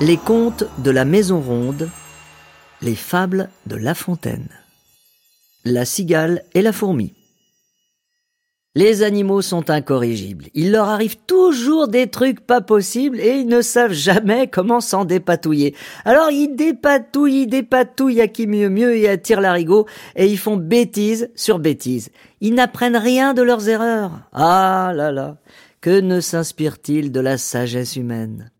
Les contes de la Maison Ronde, les fables de La Fontaine. La cigale et la fourmi. Les animaux sont incorrigibles. Il leur arrive toujours des trucs pas possibles et ils ne savent jamais comment s'en dépatouiller. Alors ils dépatouillent, ils dépatouillent à qui mieux mieux et attirent l'arigot et ils font bêtise sur bêtise. Ils n'apprennent rien de leurs erreurs. Ah là là, que ne s'inspire-t-il de la sagesse humaine?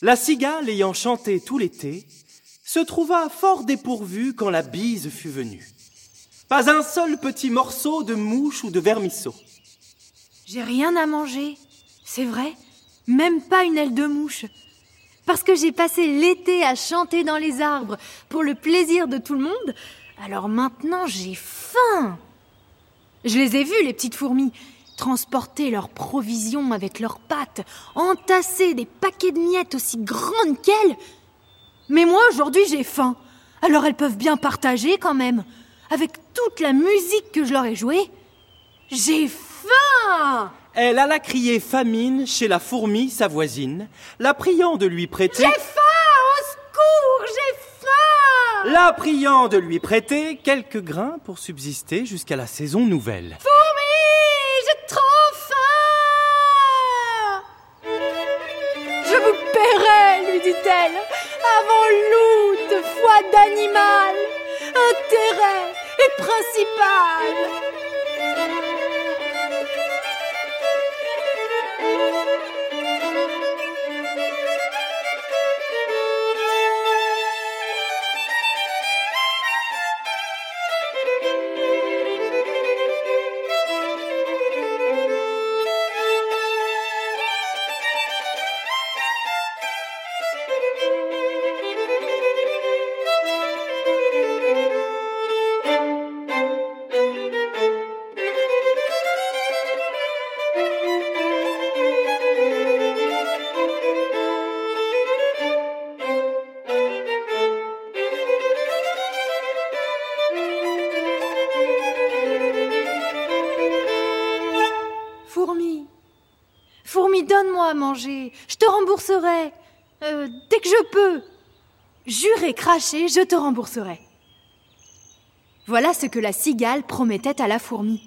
La cigale ayant chanté tout l'été, se trouva fort dépourvue quand la bise fut venue. Pas un seul petit morceau de mouche ou de vermisseau. J'ai rien à manger, c'est vrai, même pas une aile de mouche. Parce que j'ai passé l'été à chanter dans les arbres pour le plaisir de tout le monde, alors maintenant j'ai faim. Je les ai vues, les petites fourmis, transporter leurs provisions avec leurs pattes, entasser des paquets de miettes aussi grandes qu'elles. Mais moi, aujourd'hui, j'ai faim. Alors elles peuvent bien partager quand même. Avec toute la musique que je leur ai jouée. J'ai faim Elle alla crier famine chez la fourmi, sa voisine, la priant de lui prêter... J'ai faim Au secours J'ai faim La priant de lui prêter quelques grains pour subsister jusqu'à la saison nouvelle. Avant loute, foi d'animal, intérêt et principal. Donne-moi à manger. Je te rembourserai. Euh, dès que je peux. Juré craché, je te rembourserai. Voilà ce que la cigale promettait à la fourmi.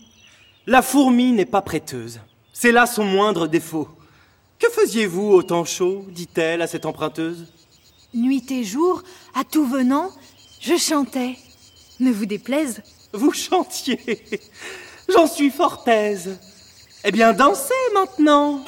La fourmi n'est pas prêteuse. C'est là son moindre défaut. Que faisiez-vous au temps chaud dit-elle à cette emprunteuse? Nuit et jour, à tout venant, je chantais. Ne vous déplaise. Vous chantiez. J'en suis fort aise. Eh bien, dansez maintenant.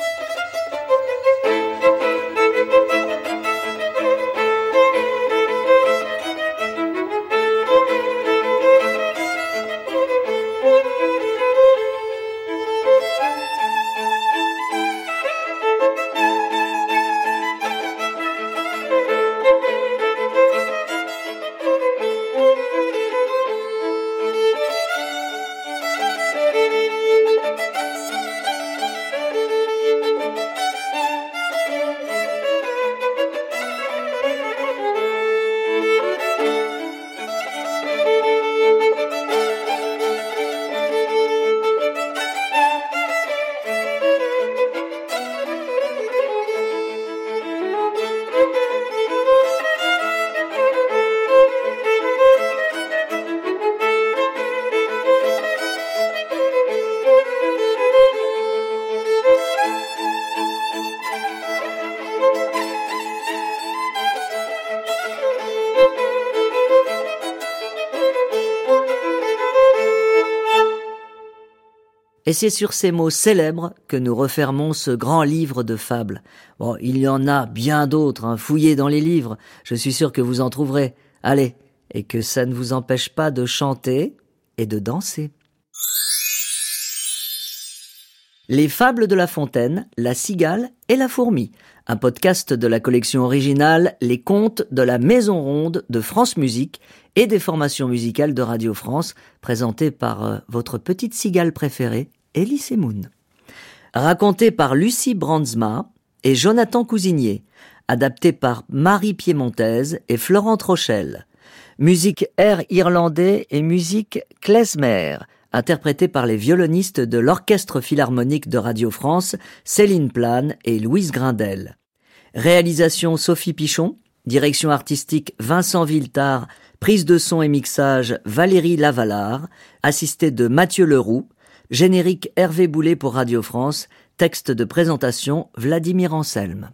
Et c'est sur ces mots célèbres que nous refermons ce grand livre de fables. Bon, il y en a bien d'autres, hein, fouillez dans les livres, je suis sûr que vous en trouverez. Allez, et que ça ne vous empêche pas de chanter et de danser. Les fables de La Fontaine, La Cigale et la Fourmi, un podcast de la collection originale Les Contes de la Maison Ronde de France Musique et des formations musicales de Radio France, présenté par euh, votre petite cigale préférée, Elise Moon. Raconté par Lucie Brandsma et Jonathan Cousinier, adapté par Marie Piémontaise et Florent Rochelle. Musique air irlandais et musique klezmer, interprétée par les violonistes de l'Orchestre Philharmonique de Radio France, Céline Plane et Louise Grindel. Réalisation Sophie Pichon, direction artistique Vincent Villetard, prise de son et mixage Valérie Lavalard, assistée de Mathieu Leroux, générique Hervé Boulet pour Radio France, texte de présentation Vladimir Anselme.